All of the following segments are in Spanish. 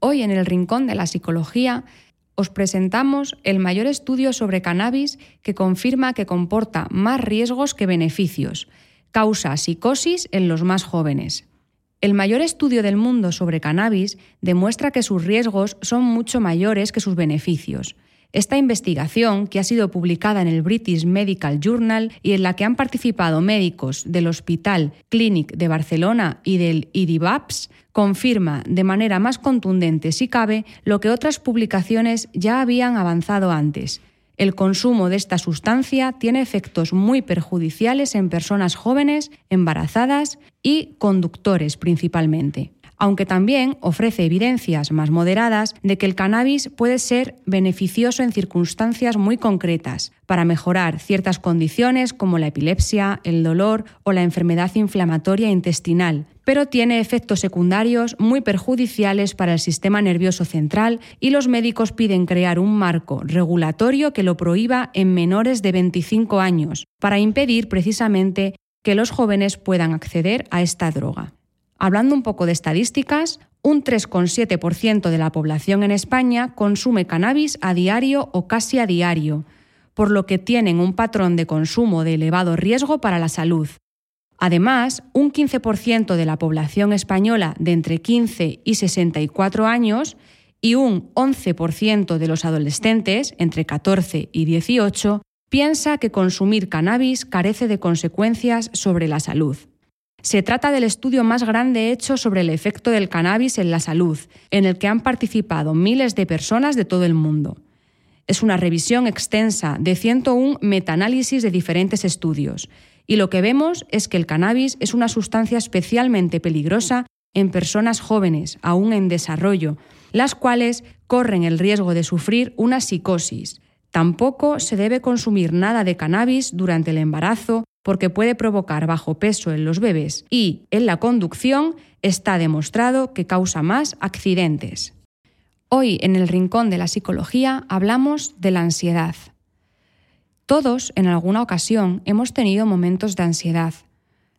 Hoy en el Rincón de la Psicología os presentamos el mayor estudio sobre cannabis que confirma que comporta más riesgos que beneficios. Causa psicosis en los más jóvenes. El mayor estudio del mundo sobre cannabis demuestra que sus riesgos son mucho mayores que sus beneficios. Esta investigación, que ha sido publicada en el British Medical Journal y en la que han participado médicos del Hospital Clínic de Barcelona y del IDIVAPS, confirma de manera más contundente, si cabe, lo que otras publicaciones ya habían avanzado antes. El consumo de esta sustancia tiene efectos muy perjudiciales en personas jóvenes, embarazadas y conductores principalmente aunque también ofrece evidencias más moderadas de que el cannabis puede ser beneficioso en circunstancias muy concretas, para mejorar ciertas condiciones como la epilepsia, el dolor o la enfermedad inflamatoria intestinal, pero tiene efectos secundarios muy perjudiciales para el sistema nervioso central y los médicos piden crear un marco regulatorio que lo prohíba en menores de 25 años, para impedir precisamente que los jóvenes puedan acceder a esta droga. Hablando un poco de estadísticas, un 3,7% de la población en España consume cannabis a diario o casi a diario, por lo que tienen un patrón de consumo de elevado riesgo para la salud. Además, un 15% de la población española de entre 15 y 64 años y un 11% de los adolescentes entre 14 y 18 piensa que consumir cannabis carece de consecuencias sobre la salud. Se trata del estudio más grande hecho sobre el efecto del cannabis en la salud, en el que han participado miles de personas de todo el mundo. Es una revisión extensa de 101 metaanálisis de diferentes estudios, y lo que vemos es que el cannabis es una sustancia especialmente peligrosa en personas jóvenes, aún en desarrollo, las cuales corren el riesgo de sufrir una psicosis. Tampoco se debe consumir nada de cannabis durante el embarazo porque puede provocar bajo peso en los bebés y en la conducción está demostrado que causa más accidentes. Hoy en el Rincón de la Psicología hablamos de la ansiedad. Todos, en alguna ocasión, hemos tenido momentos de ansiedad.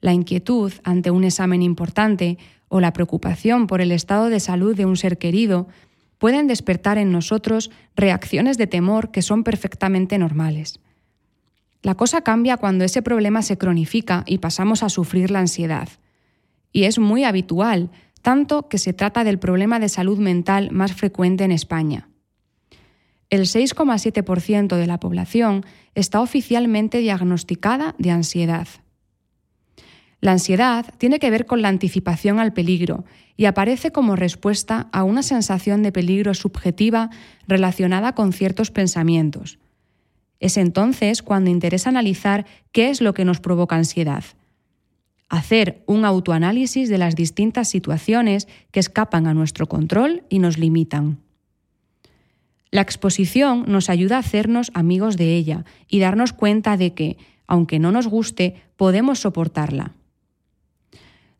La inquietud ante un examen importante o la preocupación por el estado de salud de un ser querido pueden despertar en nosotros reacciones de temor que son perfectamente normales. La cosa cambia cuando ese problema se cronifica y pasamos a sufrir la ansiedad. Y es muy habitual, tanto que se trata del problema de salud mental más frecuente en España. El 6,7% de la población está oficialmente diagnosticada de ansiedad. La ansiedad tiene que ver con la anticipación al peligro y aparece como respuesta a una sensación de peligro subjetiva relacionada con ciertos pensamientos, es entonces cuando interesa analizar qué es lo que nos provoca ansiedad. Hacer un autoanálisis de las distintas situaciones que escapan a nuestro control y nos limitan. La exposición nos ayuda a hacernos amigos de ella y darnos cuenta de que, aunque no nos guste, podemos soportarla.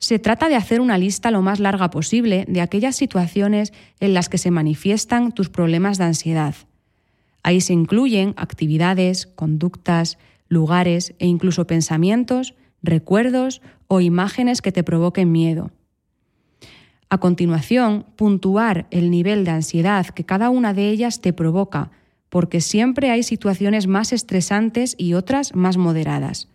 Se trata de hacer una lista lo más larga posible de aquellas situaciones en las que se manifiestan tus problemas de ansiedad Ahí se incluyen actividades, conductas, lugares e incluso pensamientos, recuerdos o imágenes que te provoquen miedo. A continuación, puntuar el nivel de ansiedad que cada una de ellas te provoca, porque siempre hay situaciones más estresantes y otras más moderadas.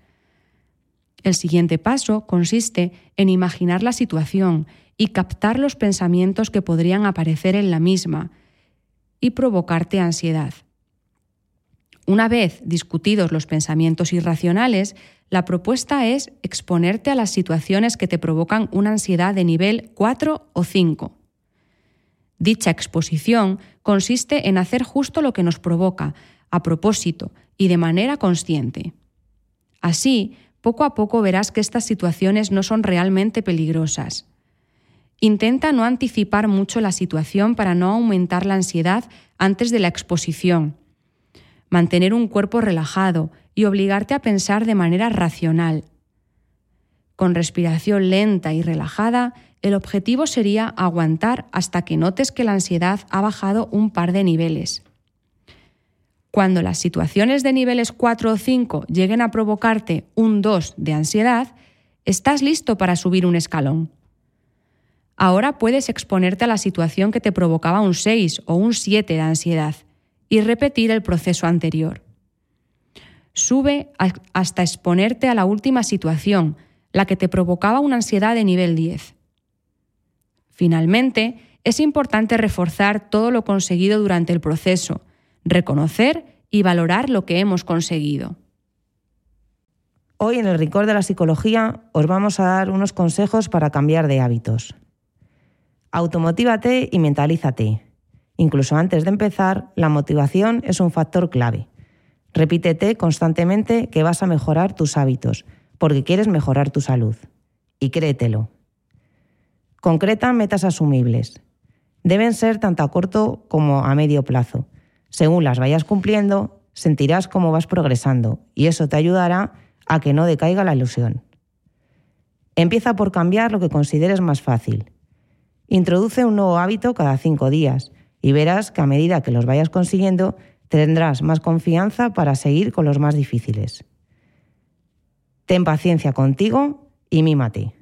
El siguiente paso consiste en imaginar la situación y captar los pensamientos que podrían aparecer en la misma y provocarte ansiedad. Una vez discutidos los pensamientos irracionales, la propuesta es exponerte a las situaciones que te provocan una ansiedad de nivel 4 o 5. Dicha exposición consiste en hacer justo lo que nos provoca, a propósito y de manera consciente. Así, poco a poco verás que estas situaciones no son realmente peligrosas. Intenta no anticipar mucho la situación para no aumentar la ansiedad antes de la exposición mantener un cuerpo relajado y obligarte a pensar de manera racional. Con respiración lenta y relajada, el objetivo sería aguantar hasta que notes que la ansiedad ha bajado un par de niveles. Cuando las situaciones de niveles 4 o 5 lleguen a provocarte un 2 de ansiedad, estás listo para subir un escalón. Ahora puedes exponerte a la situación que te provocaba un 6 o un 7 de ansiedad y repetir el proceso anterior. Sube hasta exponerte a la última situación, la que te provocaba una ansiedad de nivel 10. Finalmente, es importante reforzar todo lo conseguido durante el proceso, reconocer y valorar lo que hemos conseguido. Hoy en el Rincón de la Psicología os vamos a dar unos consejos para cambiar de hábitos. Automotívate y mentalízate. Incluso antes de empezar, la motivación es un factor clave. Repítete constantemente que vas a mejorar tus hábitos, porque quieres mejorar tu salud. Y créetelo. Concreta metas asumibles. Deben ser tanto a corto como a medio plazo. Según las vayas cumpliendo, sentirás cómo vas progresando y eso te ayudará a que no decaiga la ilusión. Empieza por cambiar lo que consideres más fácil. Introduce un nuevo hábito cada cinco días y verás que a medida que los vayas consiguiendo tendrás más confianza para seguir con los más difíciles. Ten paciencia contigo y mímate.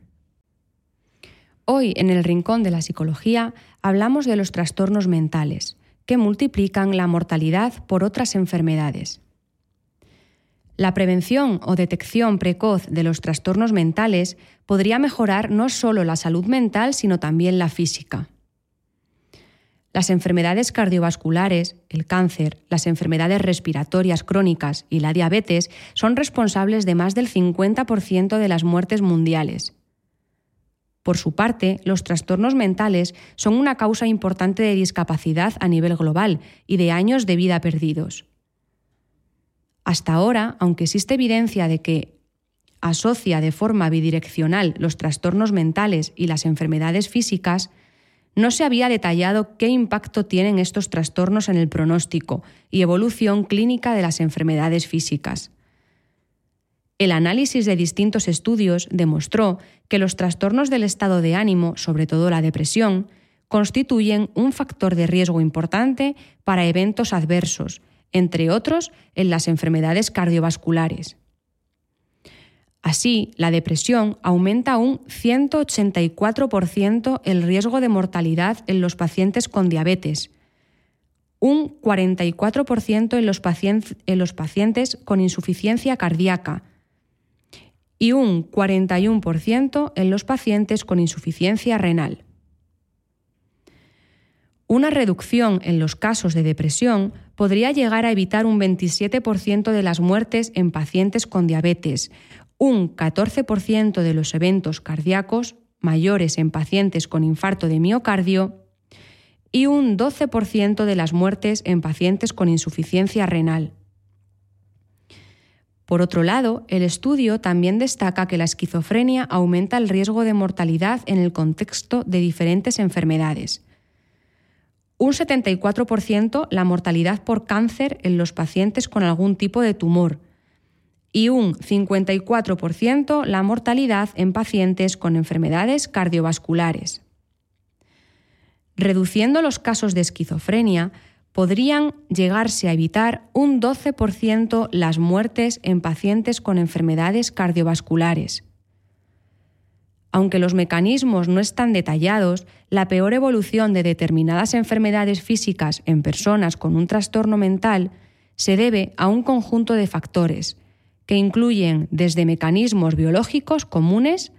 Hoy en el Rincón de la Psicología hablamos de los trastornos mentales, que multiplican la mortalidad por otras enfermedades. La prevención o detección precoz de los trastornos mentales podría mejorar no solo la salud mental, sino también la física. Las enfermedades cardiovasculares, el cáncer, las enfermedades respiratorias crónicas y la diabetes son responsables de más del 50% de las muertes mundiales. Por su parte, los trastornos mentales son una causa importante de discapacidad a nivel global y de años de vida perdidos. Hasta ahora, aunque existe evidencia de que asocia de forma bidireccional los trastornos mentales y las enfermedades físicas, no se había detallado qué impacto tienen estos trastornos en el pronóstico y evolución clínica de las enfermedades físicas. El análisis de distintos estudios demostró que los trastornos del estado de ánimo, sobre todo la depresión, constituyen un factor de riesgo importante para eventos adversos, entre otros en las enfermedades cardiovasculares. Así, la depresión aumenta un 184% el riesgo de mortalidad en los pacientes con diabetes, un 44% en los, en los pacientes con insuficiencia cardíaca y un 41% en los pacientes con insuficiencia renal. Una reducción en los casos de depresión podría llegar a evitar un 27% de las muertes en pacientes con diabetes, un 14% de los eventos cardíacos mayores en pacientes con infarto de miocardio y un 12% de las muertes en pacientes con insuficiencia renal. Por otro lado, el estudio también destaca que la esquizofrenia aumenta el riesgo de mortalidad en el contexto de diferentes enfermedades un 74% la mortalidad por cáncer en los pacientes con algún tipo de tumor y un 54% la mortalidad en pacientes con enfermedades cardiovasculares. Reduciendo los casos de esquizofrenia, podrían llegarse a evitar un 12% las muertes en pacientes con enfermedades cardiovasculares. Aunque los mecanismos no están detallados, la peor evolución de determinadas enfermedades físicas en personas con un trastorno mental se debe a un conjunto de factores, que incluyen desde mecanismos biológicos comunes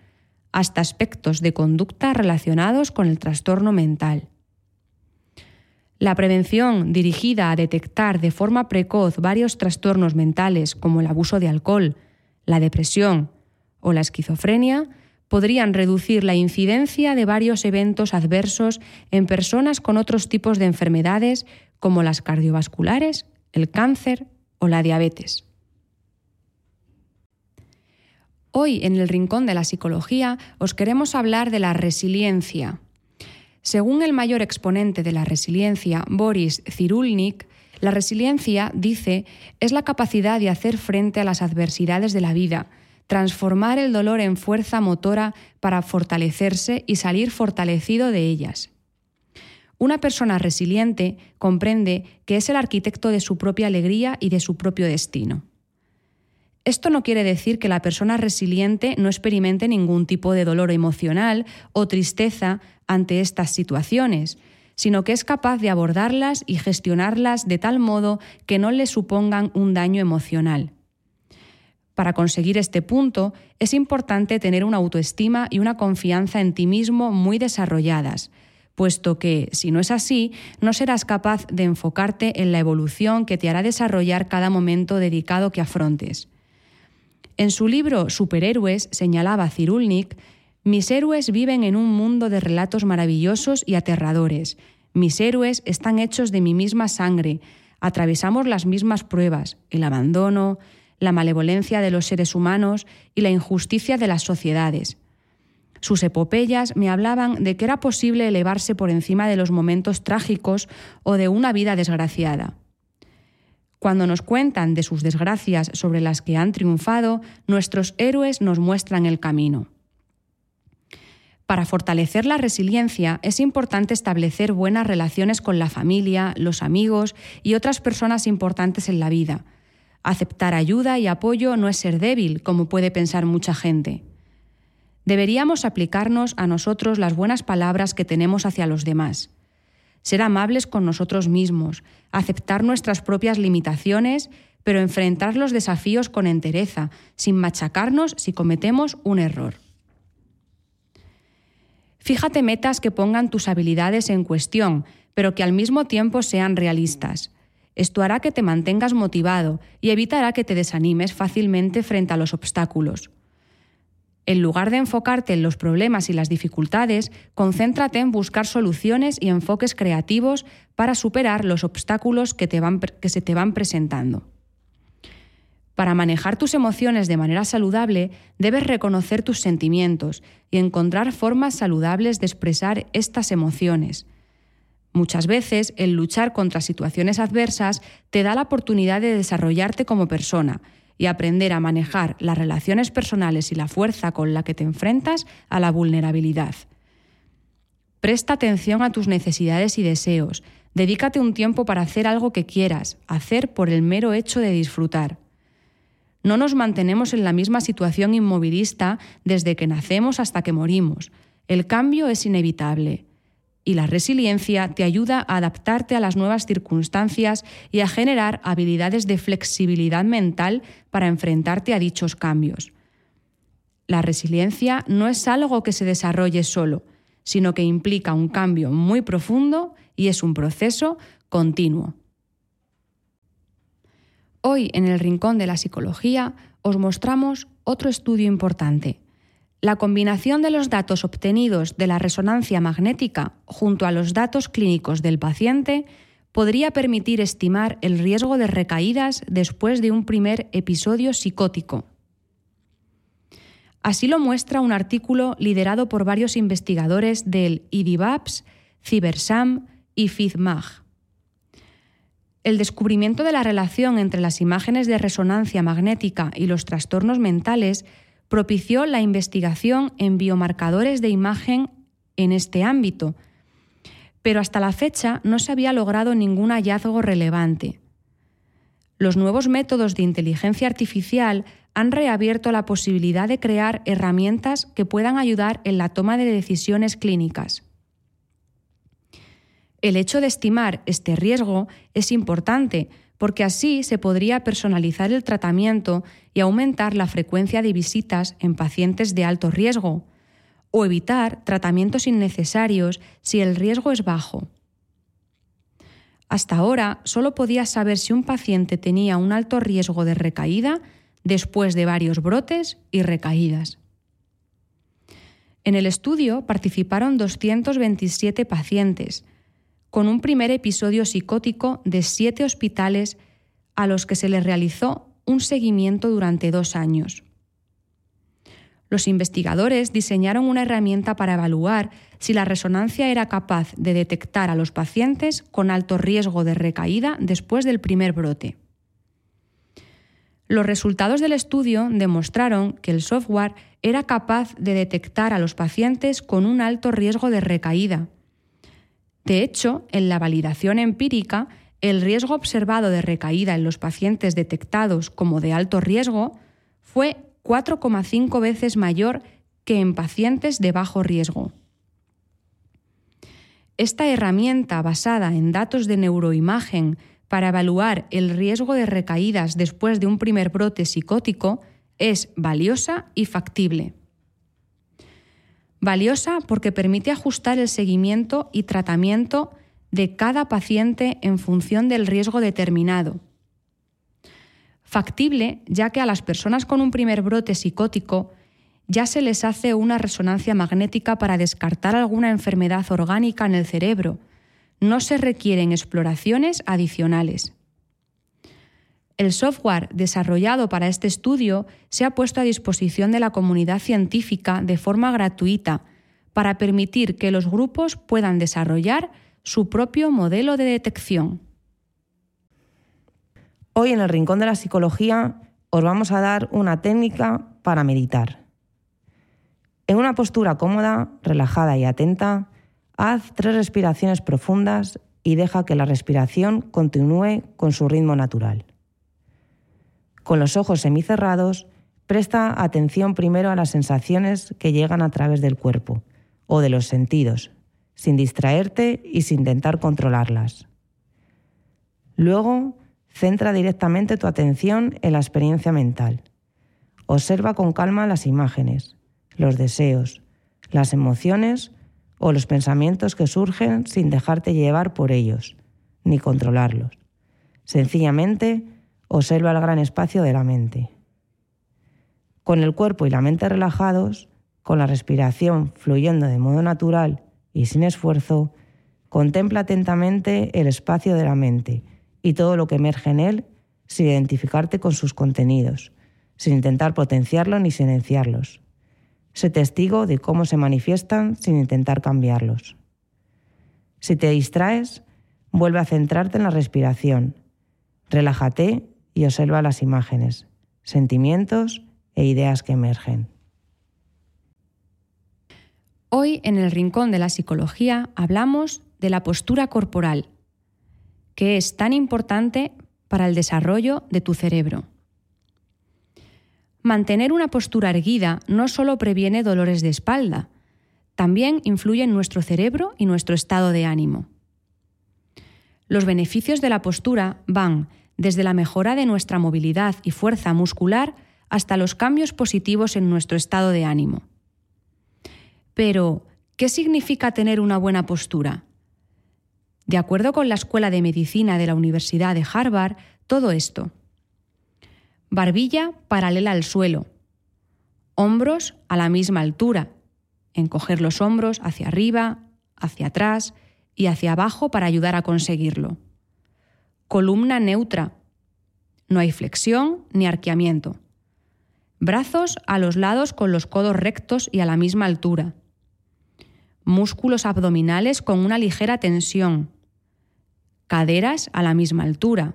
hasta aspectos de conducta relacionados con el trastorno mental. La prevención dirigida a detectar de forma precoz varios trastornos mentales como el abuso de alcohol, la depresión o la esquizofrenia podrían reducir la incidencia de varios eventos adversos en personas con otros tipos de enfermedades como las cardiovasculares, el cáncer o la diabetes. Hoy en el Rincón de la Psicología os queremos hablar de la resiliencia. Según el mayor exponente de la resiliencia, Boris Cyrulnik, la resiliencia, dice, es la capacidad de hacer frente a las adversidades de la vida, transformar el dolor en fuerza motora para fortalecerse y salir fortalecido de ellas. Una persona resiliente comprende que es el arquitecto de su propia alegría y de su propio destino. Esto no quiere decir que la persona resiliente no experimente ningún tipo de dolor emocional o tristeza ante estas situaciones, sino que es capaz de abordarlas y gestionarlas de tal modo que no le supongan un daño emocional. Para conseguir este punto, es importante tener una autoestima y una confianza en ti mismo muy desarrolladas, puesto que, si no es así, no serás capaz de enfocarte en la evolución que te hará desarrollar cada momento dedicado que afrontes. En su libro Superhéroes señalaba Cirulnik, mis héroes viven en un mundo de relatos maravillosos y aterradores. Mis héroes están hechos de mi misma sangre, atravesamos las mismas pruebas, el abandono, la malevolencia de los seres humanos y la injusticia de las sociedades. Sus epopeyas me hablaban de que era posible elevarse por encima de los momentos trágicos o de una vida desgraciada. Cuando nos cuentan de sus desgracias sobre las que han triunfado, nuestros héroes nos muestran el camino. Para fortalecer la resiliencia es importante establecer buenas relaciones con la familia, los amigos y otras personas importantes en la vida, Aceptar ayuda y apoyo no es ser débil, como puede pensar mucha gente. Deberíamos aplicarnos a nosotros las buenas palabras que tenemos hacia los demás. Ser amables con nosotros mismos, aceptar nuestras propias limitaciones, pero enfrentar los desafíos con entereza, sin machacarnos si cometemos un error. Fíjate metas que pongan tus habilidades en cuestión, pero que al mismo tiempo sean realistas. Esto hará que te mantengas motivado y evitará que te desanimes fácilmente frente a los obstáculos. En lugar de enfocarte en los problemas y las dificultades, concéntrate en buscar soluciones y enfoques creativos para superar los obstáculos que, que se te van presentando. Para manejar tus emociones de manera saludable, debes reconocer tus sentimientos y encontrar formas saludables de expresar estas emociones Muchas veces el luchar contra situaciones adversas te da la oportunidad de desarrollarte como persona y aprender a manejar las relaciones personales y la fuerza con la que te enfrentas a la vulnerabilidad. Presta atención a tus necesidades y deseos. Dedícate un tiempo para hacer algo que quieras, hacer por el mero hecho de disfrutar. No nos mantenemos en la misma situación inmovilista desde que nacemos hasta que morimos. El cambio es inevitable y la resiliencia te ayuda a adaptarte a las nuevas circunstancias y a generar habilidades de flexibilidad mental para enfrentarte a dichos cambios. La resiliencia no es algo que se desarrolle solo, sino que implica un cambio muy profundo y es un proceso continuo. Hoy en el Rincón de la Psicología os mostramos otro estudio importante, la combinación de los datos obtenidos de la resonancia magnética junto a los datos clínicos del paciente podría permitir estimar el riesgo de recaídas después de un primer episodio psicótico. Así lo muestra un artículo liderado por varios investigadores del IDIVAPS, CiberSam y FIZMAG. El descubrimiento de la relación entre las imágenes de resonancia magnética y los trastornos mentales propició la investigación en biomarcadores de imagen en este ámbito, pero hasta la fecha no se había logrado ningún hallazgo relevante. Los nuevos métodos de inteligencia artificial han reabierto la posibilidad de crear herramientas que puedan ayudar en la toma de decisiones clínicas. El hecho de estimar este riesgo es importante porque así se podría personalizar el tratamiento y aumentar la frecuencia de visitas en pacientes de alto riesgo, o evitar tratamientos innecesarios si el riesgo es bajo. Hasta ahora solo podías saber si un paciente tenía un alto riesgo de recaída después de varios brotes y recaídas. En el estudio participaron 227 pacientes, con un primer episodio psicótico de siete hospitales a los que se les realizó un seguimiento durante dos años. Los investigadores diseñaron una herramienta para evaluar si la resonancia era capaz de detectar a los pacientes con alto riesgo de recaída después del primer brote. Los resultados del estudio demostraron que el software era capaz de detectar a los pacientes con un alto riesgo de recaída, de hecho, en la validación empírica, el riesgo observado de recaída en los pacientes detectados como de alto riesgo fue 4,5 veces mayor que en pacientes de bajo riesgo. Esta herramienta basada en datos de neuroimagen para evaluar el riesgo de recaídas después de un primer brote psicótico es valiosa y factible. Valiosa porque permite ajustar el seguimiento y tratamiento de cada paciente en función del riesgo determinado. Factible ya que a las personas con un primer brote psicótico ya se les hace una resonancia magnética para descartar alguna enfermedad orgánica en el cerebro. No se requieren exploraciones adicionales. El software desarrollado para este estudio se ha puesto a disposición de la comunidad científica de forma gratuita para permitir que los grupos puedan desarrollar su propio modelo de detección. Hoy en el Rincón de la Psicología os vamos a dar una técnica para meditar. En una postura cómoda, relajada y atenta, haz tres respiraciones profundas y deja que la respiración continúe con su ritmo natural. Con los ojos semicerrados, presta atención primero a las sensaciones que llegan a través del cuerpo o de los sentidos, sin distraerte y sin intentar controlarlas. Luego, centra directamente tu atención en la experiencia mental. Observa con calma las imágenes, los deseos, las emociones o los pensamientos que surgen sin dejarte llevar por ellos, ni controlarlos. Sencillamente, observa el gran espacio de la mente. Con el cuerpo y la mente relajados, con la respiración fluyendo de modo natural y sin esfuerzo, contempla atentamente el espacio de la mente y todo lo que emerge en él sin identificarte con sus contenidos, sin intentar potenciarlos ni silenciarlos. Sé testigo de cómo se manifiestan sin intentar cambiarlos. Si te distraes, vuelve a centrarte en la respiración. Relájate y observa las imágenes, sentimientos e ideas que emergen. Hoy en el Rincón de la Psicología hablamos de la postura corporal, que es tan importante para el desarrollo de tu cerebro. Mantener una postura erguida no solo previene dolores de espalda, también influye en nuestro cerebro y nuestro estado de ánimo. Los beneficios de la postura van desde la mejora de nuestra movilidad y fuerza muscular hasta los cambios positivos en nuestro estado de ánimo. Pero, ¿qué significa tener una buena postura? De acuerdo con la Escuela de Medicina de la Universidad de Harvard, todo esto. Barbilla paralela al suelo. Hombros a la misma altura. Encoger los hombros hacia arriba, hacia atrás y hacia abajo para ayudar a conseguirlo columna neutra. No hay flexión ni arqueamiento. Brazos a los lados con los codos rectos y a la misma altura. Músculos abdominales con una ligera tensión. Caderas a la misma altura.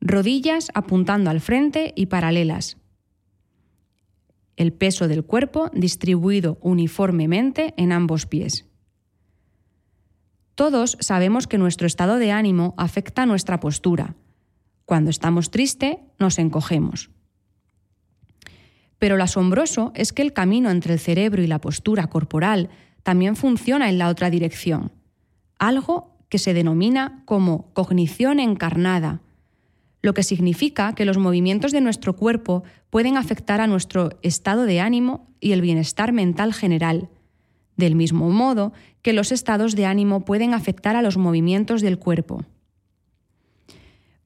Rodillas apuntando al frente y paralelas. El peso del cuerpo distribuido uniformemente en ambos pies. Todos sabemos que nuestro estado de ánimo afecta nuestra postura. Cuando estamos tristes, nos encogemos. Pero lo asombroso es que el camino entre el cerebro y la postura corporal también funciona en la otra dirección, algo que se denomina como cognición encarnada, lo que significa que los movimientos de nuestro cuerpo pueden afectar a nuestro estado de ánimo y el bienestar mental general, del mismo modo que los estados de ánimo pueden afectar a los movimientos del cuerpo.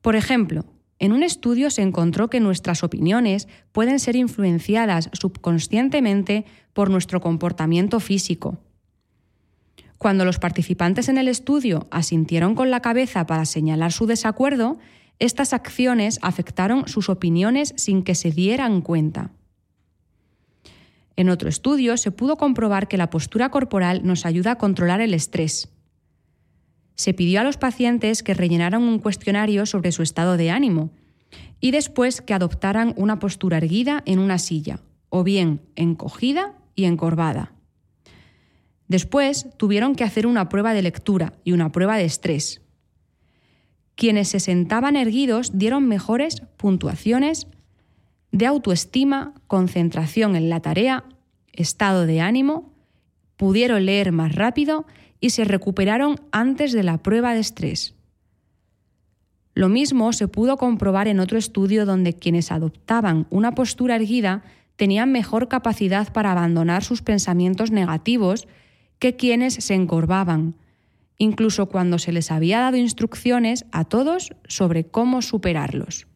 Por ejemplo, en un estudio se encontró que nuestras opiniones pueden ser influenciadas subconscientemente por nuestro comportamiento físico. Cuando los participantes en el estudio asintieron con la cabeza para señalar su desacuerdo, estas acciones afectaron sus opiniones sin que se dieran cuenta. En otro estudio se pudo comprobar que la postura corporal nos ayuda a controlar el estrés. Se pidió a los pacientes que rellenaran un cuestionario sobre su estado de ánimo y después que adoptaran una postura erguida en una silla, o bien encogida y encorvada. Después tuvieron que hacer una prueba de lectura y una prueba de estrés. Quienes se sentaban erguidos dieron mejores puntuaciones de autoestima, concentración en la tarea, estado de ánimo, pudieron leer más rápido y se recuperaron antes de la prueba de estrés. Lo mismo se pudo comprobar en otro estudio donde quienes adoptaban una postura erguida tenían mejor capacidad para abandonar sus pensamientos negativos que quienes se encorvaban, incluso cuando se les había dado instrucciones a todos sobre cómo superarlos.